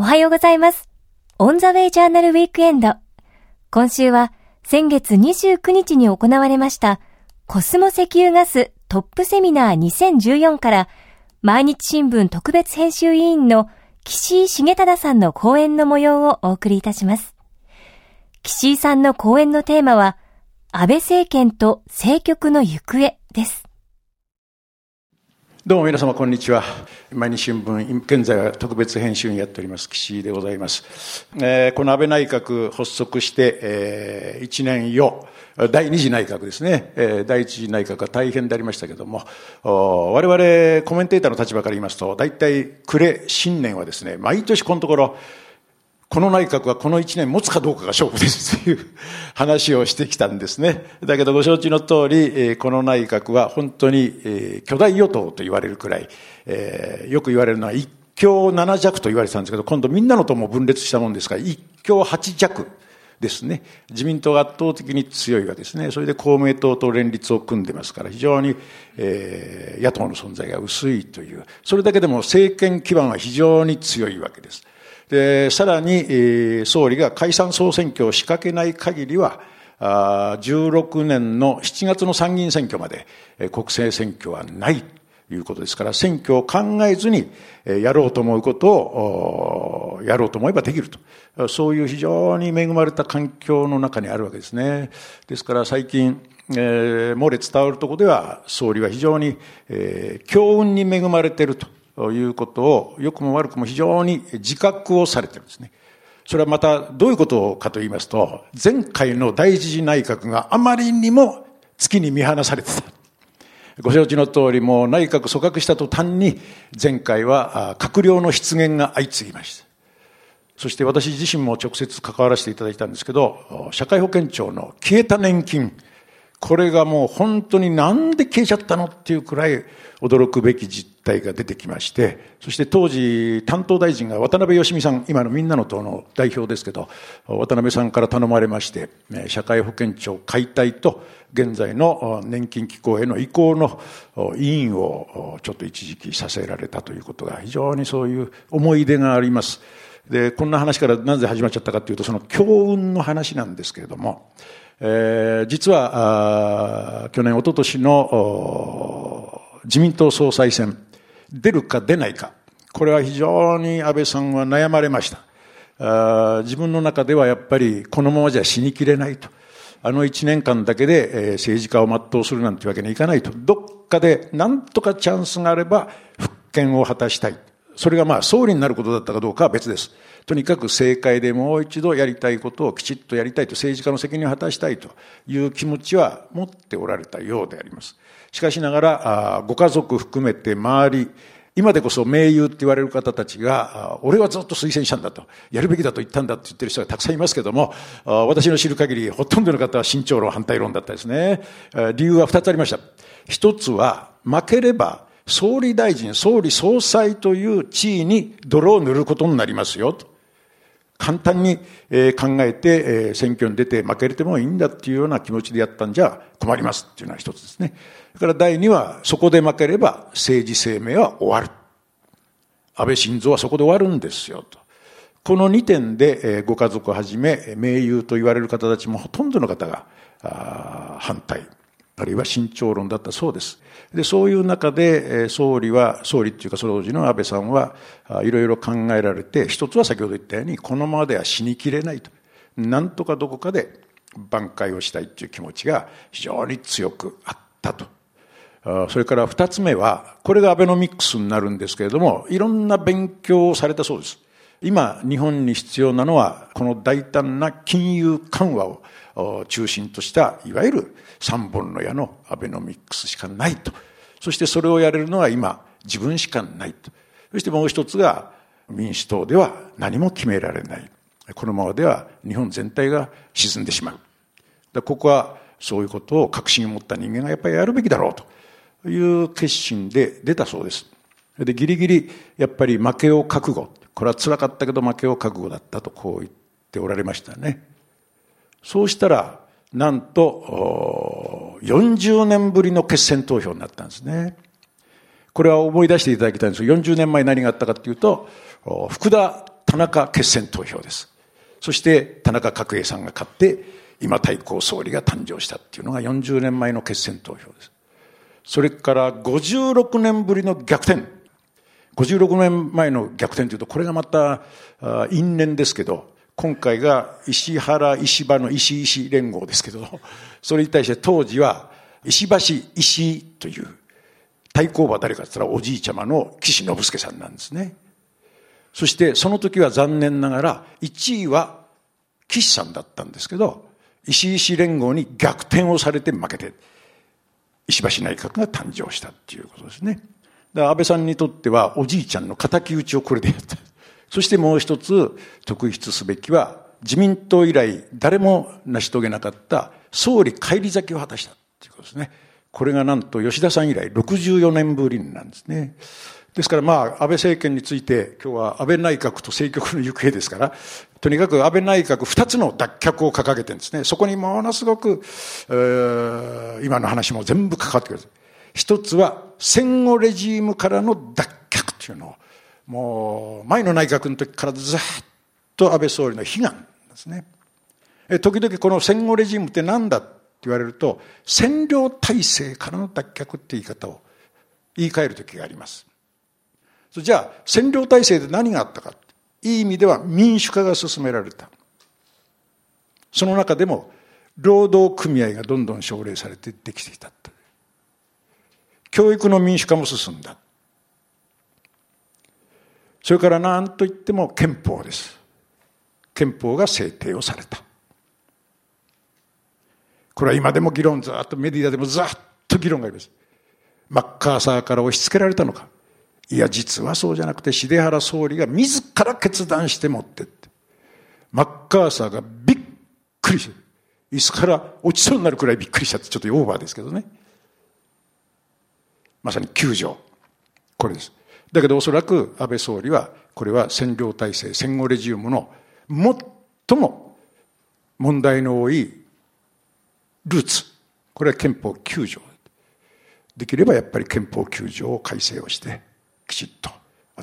おはようございます。オンザウェイジャーナルウィークエンド。今週は先月29日に行われましたコスモ石油ガストップセミナー2014から毎日新聞特別編集委員の岸井重忠さんの講演の模様をお送りいたします。岸井さんの講演のテーマは安倍政権と政局の行方です。どうも皆様こんにちは。毎日新聞、現在は特別編集員やっております、岸井でございます。えー、この安倍内閣発足して、えー、1年よ、第2次内閣ですね、えー、第1次内閣は大変でありましたけども、我々コメンテーターの立場から言いますと、大体暮れ、新年はですね、毎年このところ、この内閣はこの1年持つかどうかが勝負ですという話をしてきたんですね。だけどご承知の通り、この内閣は本当に巨大与党と言われるくらい、よく言われるのは一強七弱と言われてたんですけど、今度みんなの党も分裂したもんですから、一強八弱ですね。自民党が圧倒的に強いわけですね。それで公明党と連立を組んでますから、非常に、野党の存在が薄いという、それだけでも政権基盤は非常に強いわけです。で、さらに、総理が解散総選挙を仕掛けない限りは、16年の7月の参議院選挙まで、国政選挙はないということですから、選挙を考えずに、やろうと思うことを、やろうと思えばできると。そういう非常に恵まれた環境の中にあるわけですね。ですから最近、えー、漏れ伝わるところでは、総理は非常に、えー、強運に恵まれていると。ということを、良くも悪くも非常に自覚をされてるんですね。それはまたどういうことかと言いますと、前回の第一次内閣があまりにも月に見放されてた。ご承知の通り、もう内閣組閣した途端に、前回は閣僚の失言が相次ぎました。そして私自身も直接関わらせていただいたんですけど、社会保険庁の消えた年金、これがもう本当になんで消えちゃったのっていうくらい驚くべき実態が出てきまして、そして当時担当大臣が渡辺義美さん、今のみんなの党の代表ですけど、渡辺さんから頼まれまして、社会保険庁解体と現在の年金機構への移行の委員をちょっと一時期させられたということが非常にそういう思い出があります。で、こんな話からなぜ始まっちゃったかというと、その強運の話なんですけれども、えー、実は去年、一昨年の自民党総裁選、出るか出ないか、これは非常に安倍さんは悩まれました。あ自分の中ではやっぱりこのままじゃ死にきれないと。あの一年間だけで、え、政治家を全うするなんてわけにはいかないと。どっかで何とかチャンスがあれば復権を果たしたい。それがまあ総理になることだったかどうかは別です。とにかく政界でもう一度やりたいことをきちっとやりたいと、政治家の責任を果たしたいという気持ちは持っておられたようであります。しかしながら、ご家族含めて周り、今でこそ盟友って言われる方たちが、俺はずっと推薦したんだと、やるべきだと言ったんだって言ってる人がたくさんいますけども、私の知る限り、ほとんどの方は慎重論、反対論だったですね。理由は二つありました。一つは、負ければ、総理大臣、総理総裁という地位に泥を塗ることになりますよと。簡単に考えて選挙に出て負けれてもいいんだっていうような気持ちでやったんじゃ困りますっていうのは一つですね。それから第二は、そこで負ければ政治生命は終わる。安倍晋三はそこで終わるんですよと。この2点でご家族をはじめ盟友と言われる方たちもほとんどの方が反対。あるいは慎重論だったそうです。で、そういう中で、総理は、総理っていうか、その当時の安倍さんは、いろいろ考えられて、一つは先ほど言ったように、このままでは死にきれないと。なんとかどこかで挽回をしたいっていう気持ちが非常に強くあったと。それから二つ目は、これがアベノミクスになるんですけれども、いろんな勉強をされたそうです。今、日本に必要なのは、この大胆な金融緩和を中心とした、いわゆる三本の矢のアベノミクスしかないと。そしてそれをやれるのは今、自分しかないと。そしてもう一つが、民主党では何も決められない。このままでは日本全体が沈んでしまう。ここはそういうことを確信を持った人間がやっぱりやるべきだろうという決心で出たそうです。で、ギリギリやっぱり負けを覚悟。これは辛かったけど負けを覚悟だったとこう言っておられましたね。そうしたら、なんと、40年ぶりの決選投票になったんですね。これは思い出していただきたいんですが、40年前何があったかというと、福田田中決選投票です。そして田中角栄さんが勝って、今対抗総理が誕生したっていうのが40年前の決選投票です。それから56年ぶりの逆転。56年前の逆転というと、これがまた因縁ですけど、今回が石原石破の石石連合ですけど、それに対して当時は石橋石という対抗馬誰かって言ったらおじいちゃまの岸信介さんなんですね。そしてその時は残念ながら1位は岸さんだったんですけど、石石連合に逆転をされて負けて、石橋内閣が誕生したっていうことですね。だから安倍さんにとってはおじいちゃんの敵討ちをこれでやった。そしてもう一つ特筆すべきは自民党以来誰も成し遂げなかった総理返り咲きを果たしたということですね。これがなんと吉田さん以来64年ぶりなんですね。ですからまあ、安倍政権について今日は安倍内閣と政局の行方ですから、とにかく安倍内閣二つの脱却を掲げてるんですね。そこにものすごく、えー、今の話も全部かかってくる。一つは戦後レジームからの脱却というのを、もう前の内閣の時からずっと安倍総理の悲願ですね。時々この戦後レジームって何だって言われると、占領体制からの脱却って言い方を言い換える時があります。じゃあ、占領体制で何があったか。いい意味では民主化が進められた。その中でも、労働組合がどんどん奨励されてできていた。教育の民主化も進んだ。それから何と言っても憲法です。憲法が制定をされた。これは今でも議論ずっとメディアでもずっと議論があります。マッカーサーから押し付けられたのか。いや、実はそうじゃなくて、重原総理が自ら決断して持ってって。マッカーサーがびっくりして、椅子から落ちそうになるくらいびっくりしたってちょっとオーバーですけどね。まさに救助。これです。だけどおそらく安倍総理は、これは占領体制、戦後レジウムの最も問題の多いルーツ。これは憲法9条。できればやっぱり憲法9条を改正をして、きちっと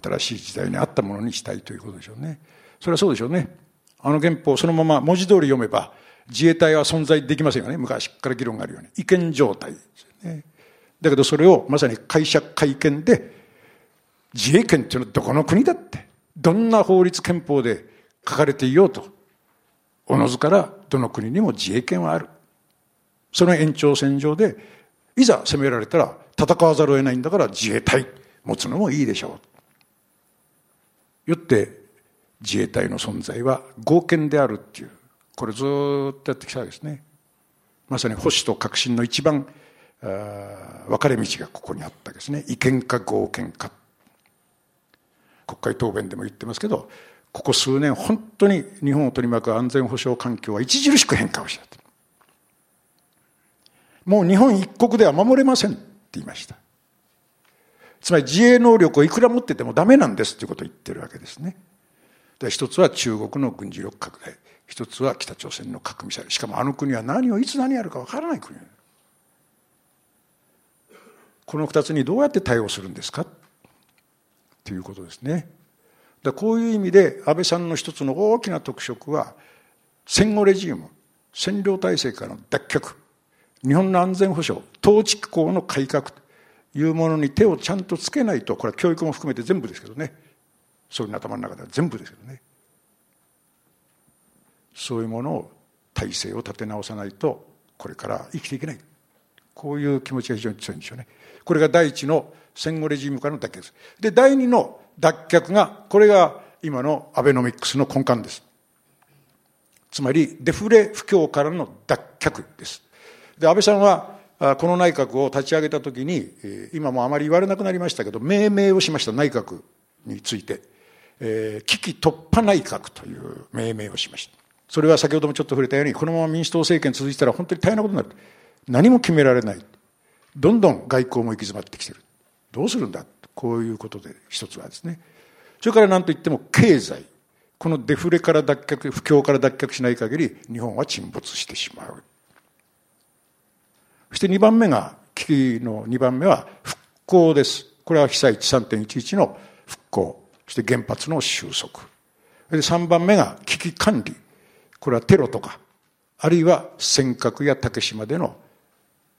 新しい時代に合ったものにしたいということでしょうね。それはそうでしょうね。あの憲法そのまま文字通り読めば自衛隊は存在できませんよね。昔から議論があるように。違憲状態ですよね。だけどそれをまさに解釈会見で自衛権っていうのはどこの国だって、どんな法律憲法で書かれていようと、おのずからどの国にも自衛権はある。その延長線上で、いざ攻められたら戦わざるを得ないんだから自衛隊。持つのもいいでしょう。よって自衛隊の存在は合憲であるっていう、これずっとやってきたわけですね。まさに保守と革新の一番分かれ道がここにあったわけですね。違憲か合憲か。国会答弁でも言ってますけど、ここ数年本当に日本を取り巻く安全保障環境は著しく変化をした。もう日本一国では守れませんって言いました。つまり自衛能力をいくら持っててもダメなんですということを言ってるわけですね。で一つは中国の軍事力拡大。一つは北朝鮮の核ミサイル。しかもあの国は何をいつ何やるかわからない国。この二つにどうやって対応するんですかということですね。だこういう意味で安倍さんの一つの大きな特色は戦後レジウム、占領体制からの脱却、日本の安全保障、統治機構の改革というものに手をちゃんとつけないと、これは教育も含めて全部ですけどね。そういう頭の中では全部ですけどね。そういうものを、体制を立て直さないと、これから生きていけない。こういう気持ちが非常に強いんでしょうね。これが第一の戦後レジームからの脱却です。で、第二の脱却が、これが今のアベノミクスの根幹です。つまり、デフレ不況からの脱却です。で、安倍さんは、この内閣を立ち上げたときに、今もあまり言われなくなりましたけど、命名をしました内閣について、えー、危機突破内閣という命名をしました。それは先ほどもちょっと触れたように、このまま民主党政権続いたら本当に大変なことになる。何も決められない。どんどん外交も行き詰まってきてる。どうするんだ？こういうことで一つはですね。それから何と言っても経済。このデフレから脱却、不況から脱却しない限り、日本は沈没してしまう。そして2番目が、危機の2番目は復興です。これは被災地3.11の復興。そして原発の収束。で、3番目が危機管理。これはテロとか、あるいは尖閣や竹島での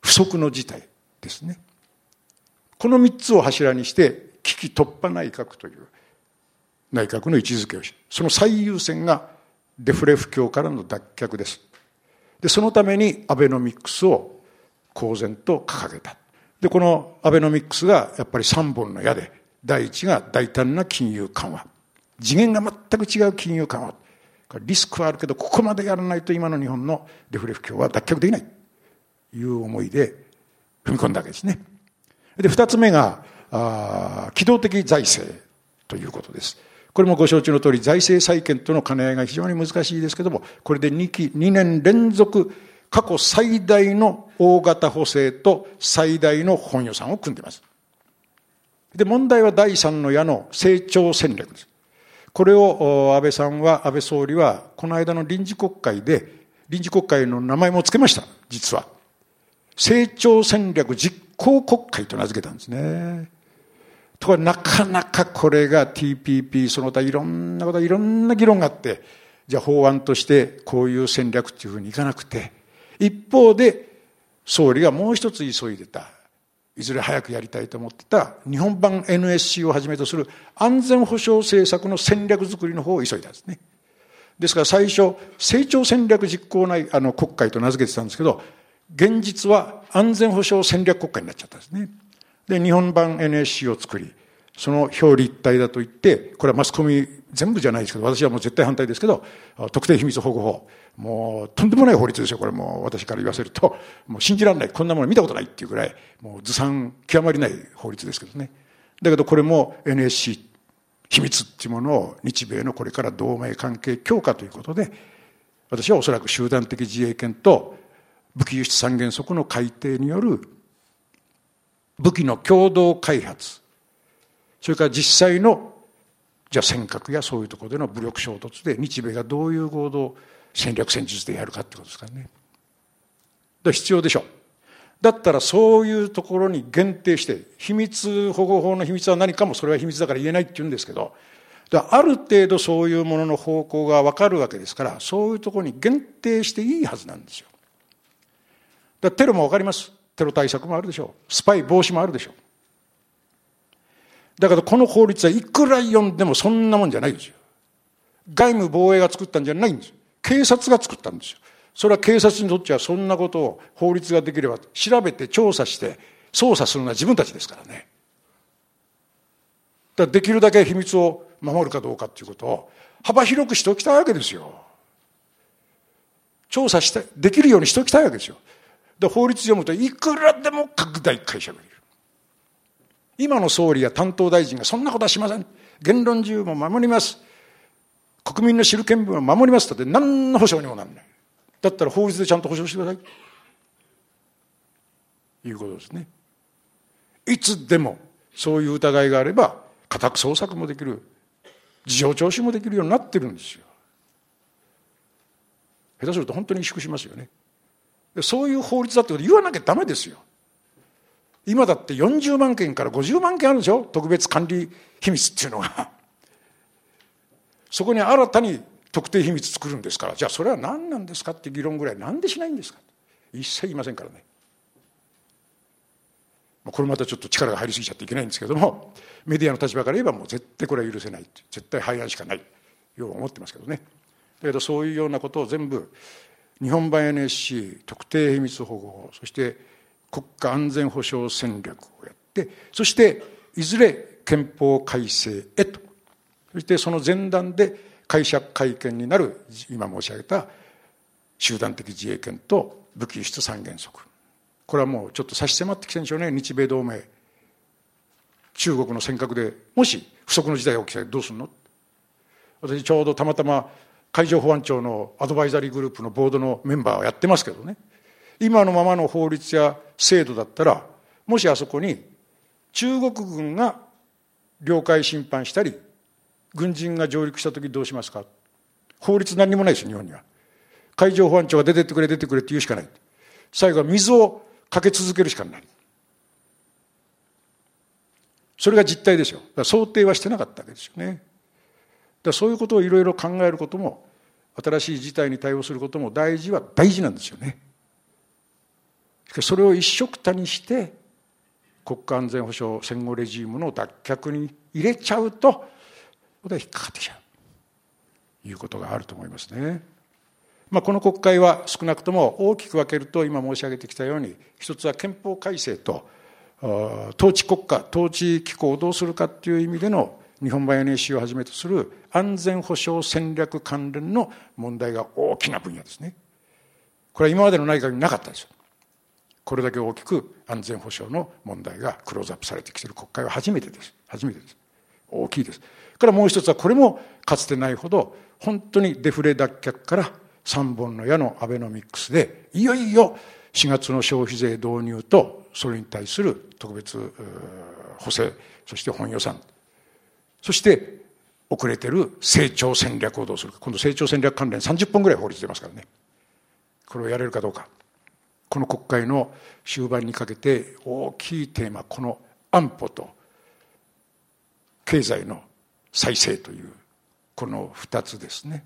不測の事態ですね。この3つを柱にして、危機突破内閣という内閣の位置づけをし、その最優先がデフレ不況からの脱却です。で、そのためにアベノミクスを公然と掲げた。で、このアベノミクスがやっぱり3本の矢で、第一が大胆な金融緩和。次元が全く違う金融緩和。リスクはあるけど、ここまでやらないと今の日本のデフレ不況は脱却できない。いう思いで踏み込んだわけですね。で、二つ目が、ああ機動的財政ということです。これもご承知の通り、財政再建との兼ね合いが非常に難しいですけども、これで2期、2年連続、過去最大の大型補正と最大の本予算を組んでいます。で、問題は第三の矢の成長戦略です。これを安倍さんは、安倍総理は、この間の臨時国会で、臨時国会の名前も付けました、実は。成長戦略実行国会と名付けたんですね。ところがなかなかこれが TPP、その他いろんなこと、いろんな議論があって、じゃあ法案としてこういう戦略っていうふうにいかなくて、一方で総理がもう一つ急いでた。いずれ早くやりたいと思ってた日本版 NSC をはじめとする安全保障政策の戦略づくりの方を急いだんですね。ですから最初、成長戦略実行内、あの国会と名付けてたんですけど、現実は安全保障戦略国会になっちゃったんですね。で、日本版 NSC を作り、その表裏一体だと言って、これはマスコミ全部じゃないですけど、私はもう絶対反対ですけど、特定秘密保護法。もう、とんでもない法律ですよ、これもう私から言わせると。もう信じられない。こんなもの見たことないっていうぐらい、もうずさん極まりない法律ですけどね。だけどこれも NSC、秘密っていうものを日米のこれから同盟関係強化ということで、私はおそらく集団的自衛権と武器輸出三原則の改定による武器の共同開発、それから実際のじゃあ尖閣やそういうところでの武力衝突で日米がどういう合同戦略戦術でやるかってことですからね。だ必要でしょう。だったらそういうところに限定して、秘密保護法の秘密は何かもそれは秘密だから言えないって言うんですけど、ある程度そういうものの方向がわかるわけですから、そういうところに限定していいはずなんですよ。テロもわかります。テロ対策もあるでしょう。スパイ防止もあるでしょう。だけどこの法律はいくら読んでもそんなもんじゃないですよ。外務防衛が作ったんじゃないんです。警察が作ったんですよ。それは警察にとってはそんなことを法律ができれば調べて調査して捜査するのは自分たちですからね。だからできるだけ秘密を守るかどうかっていうことを幅広くしておきたいわけですよ。調査して、できるようにしておきたいわけですよ。で、法律読むといくらでも拡大解釈できる。今の総理や担当大臣がそんなことはしません。言論自由も守ります。国民の知る権利を守りますって何の保証にもならない。だったら法律でちゃんと保証してください。いうことですね。いつでもそういう疑いがあれば家宅捜索もできる。事情聴取もできるようになってるんですよ。下手すると本当に萎縮しますよね。そういう法律だってこと言わなきゃダメですよ。今だって40万件から50万件あるでしょ？特別管理秘密っていうのが。そこに新たに特定秘密作るんですから、じゃあそれは何なんですかって議論ぐらいなんでしないんですか？一切言いませんからね。これまたちょっと力が入りすぎちゃっていけないんですけども、メディアの立場から言えばもう絶対これは許せない。絶対廃案しかない。よう思ってますけどね。だけどそういうようなことを全部日本版 NSC 特定秘密保護法そして国家安全保障戦略をやってそしていずれ憲法改正へとそしてその前段で解釈会見になる今申し上げた集団的自衛権と武器輸出三原則。これはもうちょっと差し迫ってきてるんでしょうね。日米同盟。中国の尖閣でもし不測の事態が起きたらどうするの？私ちょうどたまたま海上保安庁のアドバイザリーグループのボードのメンバーをやってますけどね。今のままの法律や制度だったらもしあそこに中国軍が領海侵犯したり軍人が上陸した時どうしますか？法律何もないですよ日本には。海上保安庁が出てってくれ出てくれって言うしかない。最後は水をかけ続けるしかない。それが実態ですよ。想定はしてなかったわけですよね。でそういうことをいろいろ考えることも新しい事態に対応することも大事は大事なんですよね。しかしそれを一緒くたにして国家安全保障戦後レジームの脱却に入れちゃうとこれは引っかかってきちゃういうことがあると思いますね。まあ、この国会は少なくとも大きく分けると今申し上げてきたように一つは憲法改正と統治国家統治機構をどうするかっていう意味での日本版 NSC をはじめとする安全保障戦略関連の問題が大きな分野ですね。これは今までの内閣になかったですよ。これだけ大きく安全保障の問題がクローズアップされてきている国会は初めてです。初めてです。大きいです。からもう一つはこれもかつてないほど本当にデフレ脱却から三本の矢のアベノミクスでいよいよ4月の消費税導入とそれに対する特別補正そして本予算そして遅れてる成長戦略をどうする。か今度成長戦略関連30本ぐらい法律出ますからね。これをやれるかどうか。この国会の終盤にかけて大きいテーマこの安保と経済の再生というこの2つですね。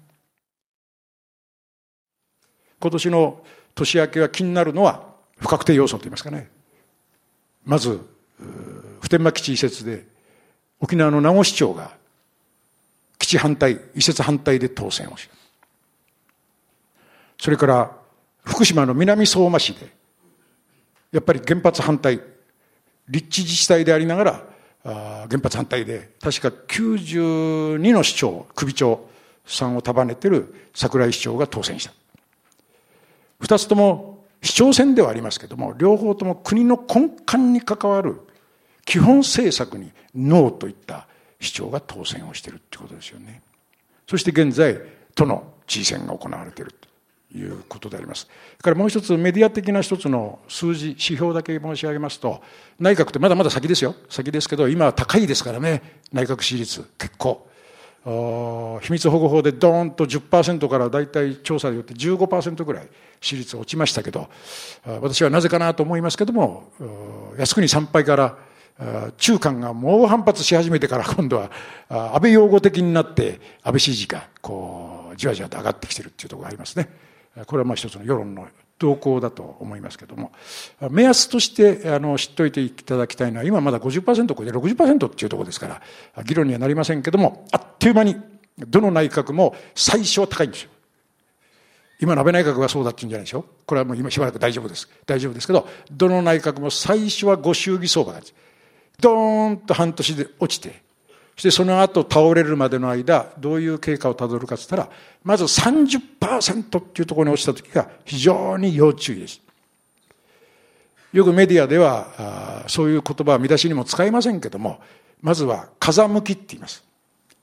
今年の年明けは気になるのは不確定要素といいますかね。まず普天間基地移設で沖縄の名護市長が基地反対移設反対で当選をしたそれから福島の南相馬市でやっぱり原発反対立地自治体でありながら原発反対で確か92の市長首長さんを束ねてる桜井市長が当選した。二つとも市長選ではありますけども両方とも国の根幹に関わる基本政策にノーといった市長が当選をしているってことですよね。そして現在都の知事選が行われているということであります。からもう一つメディア的な一つの数字指標だけ申し上げますと内閣ってまだまだ先ですよ。先ですけど今は高いですからね。内閣支持率結構。秘密保護法でドーンと10%から大体調査によって15%ぐらい支持率落ちましたけど私はなぜかなと思いますけども靖国参拝から中間が猛反発し始めてから今度は安倍擁護的になって安倍支持がこうじわじわと上がってきてるっていうところがありますね。これはまあ一つの世論の動向だと思いますけども目安としてあの知っておいていただきたいのは今まだ50%超えて60%っていうところですから議論にはなりませんけどもあっという間にどの内閣も最初は高いんですよ。今の安倍内閣がそうだって言うんじゃないでしょこれはもう今しばらく大丈夫です。大丈夫ですけど、どの内閣も最初はご祝儀相場がドーンと半年で落ちて、そしてその後倒れるまでの間、どういう経過をたどるかって言ったら、まず30%っていうところに落ちた時が非常に要注意です。よくメディアでは、そういう言葉は見出しにも使いませんけども、まずは風向きって言います。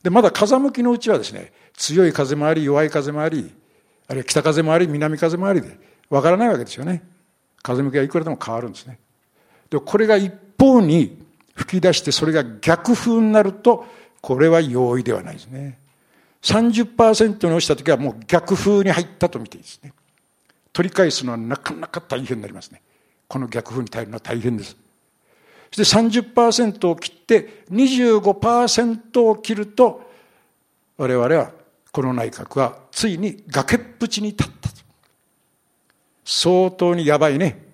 で、まだ風向きのうちはですね、強い風もあり、弱い風もあり、あるいは北風もあり、南風もありで、わからないわけですよね。風向きはいくらでも変わるんですね。で、これが一方に吹き出してそれが逆風になると、これは容易ではないですね。30%に落ちた時はもう逆風に入ったと見ていいですね。取り返すのはなかなか大変になりますね。この逆風に耐えるのは大変です。そして30%を切って25%を切ると、我々はこの内閣はついに崖っぷちに立ったと。相当にやばいね。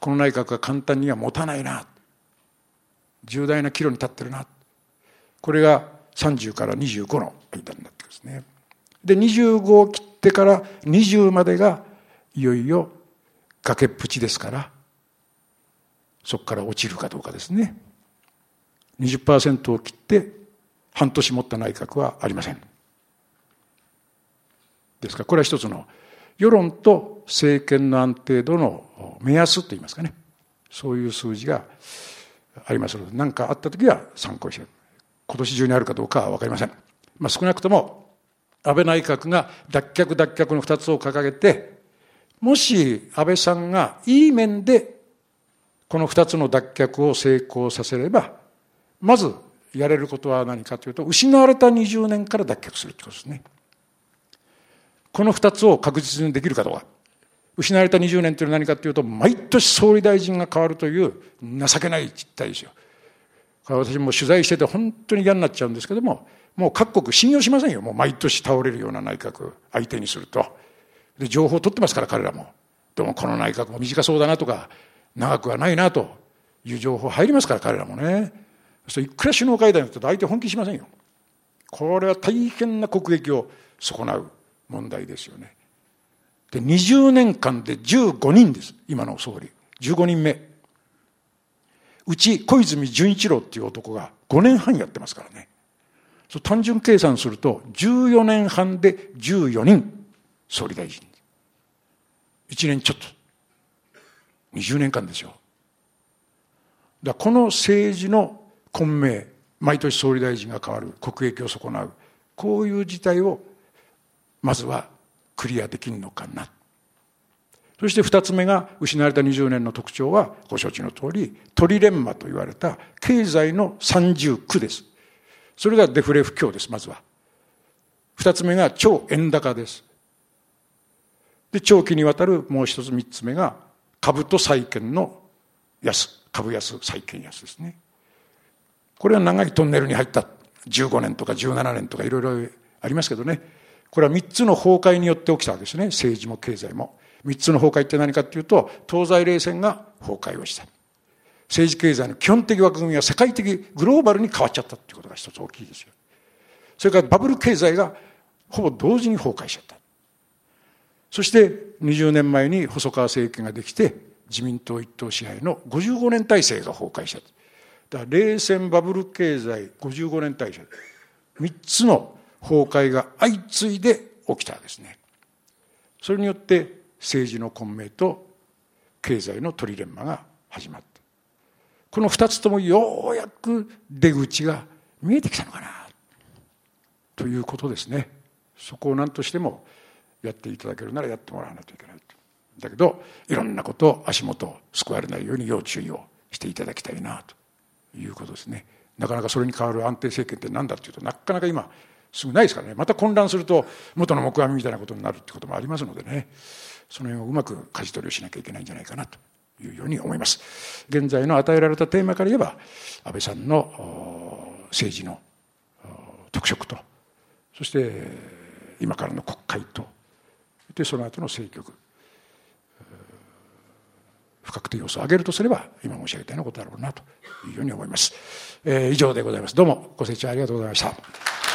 この内閣は簡単には持たないな。重大な岐路に立ってるな。これが30から25の間になってますね。で、25を切ってから20までがいよいよ崖っぷちですから、そこから落ちるかどうかですね。20%を切って半年持った内閣はありません。ですから、これは一つの世論と政権の安定度の目安といいますかね。そういう数字がありますので、何かあった時は参考にして今年中にあるかどうかは分かりません。まあ、少なくとも、安倍内閣が脱却脱却の二つを掲げて、もし安倍さんがいい面でこの二つの脱却を成功させれば、まずやれることは何かというと、失われた20年から脱却するということですね。この二つを確実にできるかどうか。失われた20年というのは何かというと、毎年総理大臣が変わるという情けない実態ですよ。私も取材してて本当に嫌になっちゃうんですけども、もう各国信用しませんよ。もう毎年倒れるような内閣相手にすると。で、情報を取ってますから、彼らも。でもこの内閣も短そうだなとか、長くはないなという情報入りますから、彼らもね。そいくら首脳会談やって相手本気しませんよ。これは大変な国益を損なう問題ですよね。で、20年間で15人です。今の総理。15人目。うち小泉純一郎っていう男が5年半やってますからね。そう単純計算すると14年半で14人総理大臣。1年ちょっと。20年間ですよ。だこの政治の混迷、毎年総理大臣が変わる、国益を損なう、こういう事態をまずはクリアできるのかな。そして二つ目が失われた20年の特徴はご承知の通りトリレンマと言われた経済の三重苦です。それがデフレ不況です、まずは。二つ目が超円高です。で、長期にわたるもう一つ三つ目が株と債券の安、株安、債券安ですね。これは長いトンネルに入った15年とか17年とかいろいろありますけどね。これは三つの崩壊によって起きたわけですね。政治も経済も。三つの崩壊って何かっていうと、東西冷戦が崩壊をした。政治経済の基本的枠組みが世界的、グローバルに変わっちゃったっていうことが一つ大きいですよ。それからバブル経済がほぼ同時に崩壊しちゃった。そして20年前に細川政権ができて自民党一党支配の55年体制が崩壊した。だから冷戦バブル経済55年体制。三つの崩壊が相次いで起きたんですね。それによって政治の混迷と経済のトリレンマが始まった。この二つともようやく出口が見えてきたのかなということですね。そこを何としてもやっていただけるならやってもらわないといけない。だけどいろんなことを足元を救われないように要注意をしていただきたいなということですね。なかなかそれに代わる安定政権って何だっていうとなかなか今すぐないですからねまた混乱すると元の木阿弥みたいなことになるってこともありますのでねその辺をうまく舵取りをしなきゃいけないんじゃないかなというように思います。現在の与えられたテーマから言えば、安倍さんの政治の特色と、そして今からの国会と、でその後の政局、不確定要素を上げるとすれば、今申し上げたようなことだろうなというように思います。えー、以上でございます。どうもご清聴ありがとうございました。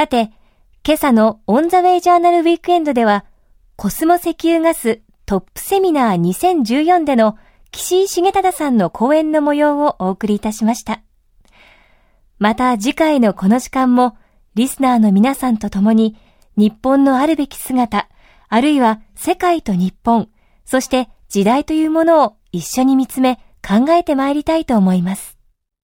さて、今朝のオンザウェイジャーナルウィークエンドでは、コスモ石油ガストップセミナー2014での岸井重忠さんの講演の模様をお送りいたしました。また次回のこの時間も、リスナーの皆さんと共に、日本のあるべき姿、あるいは世界と日本、そして時代というものを一緒に見つめ考えてまいりたいと思います。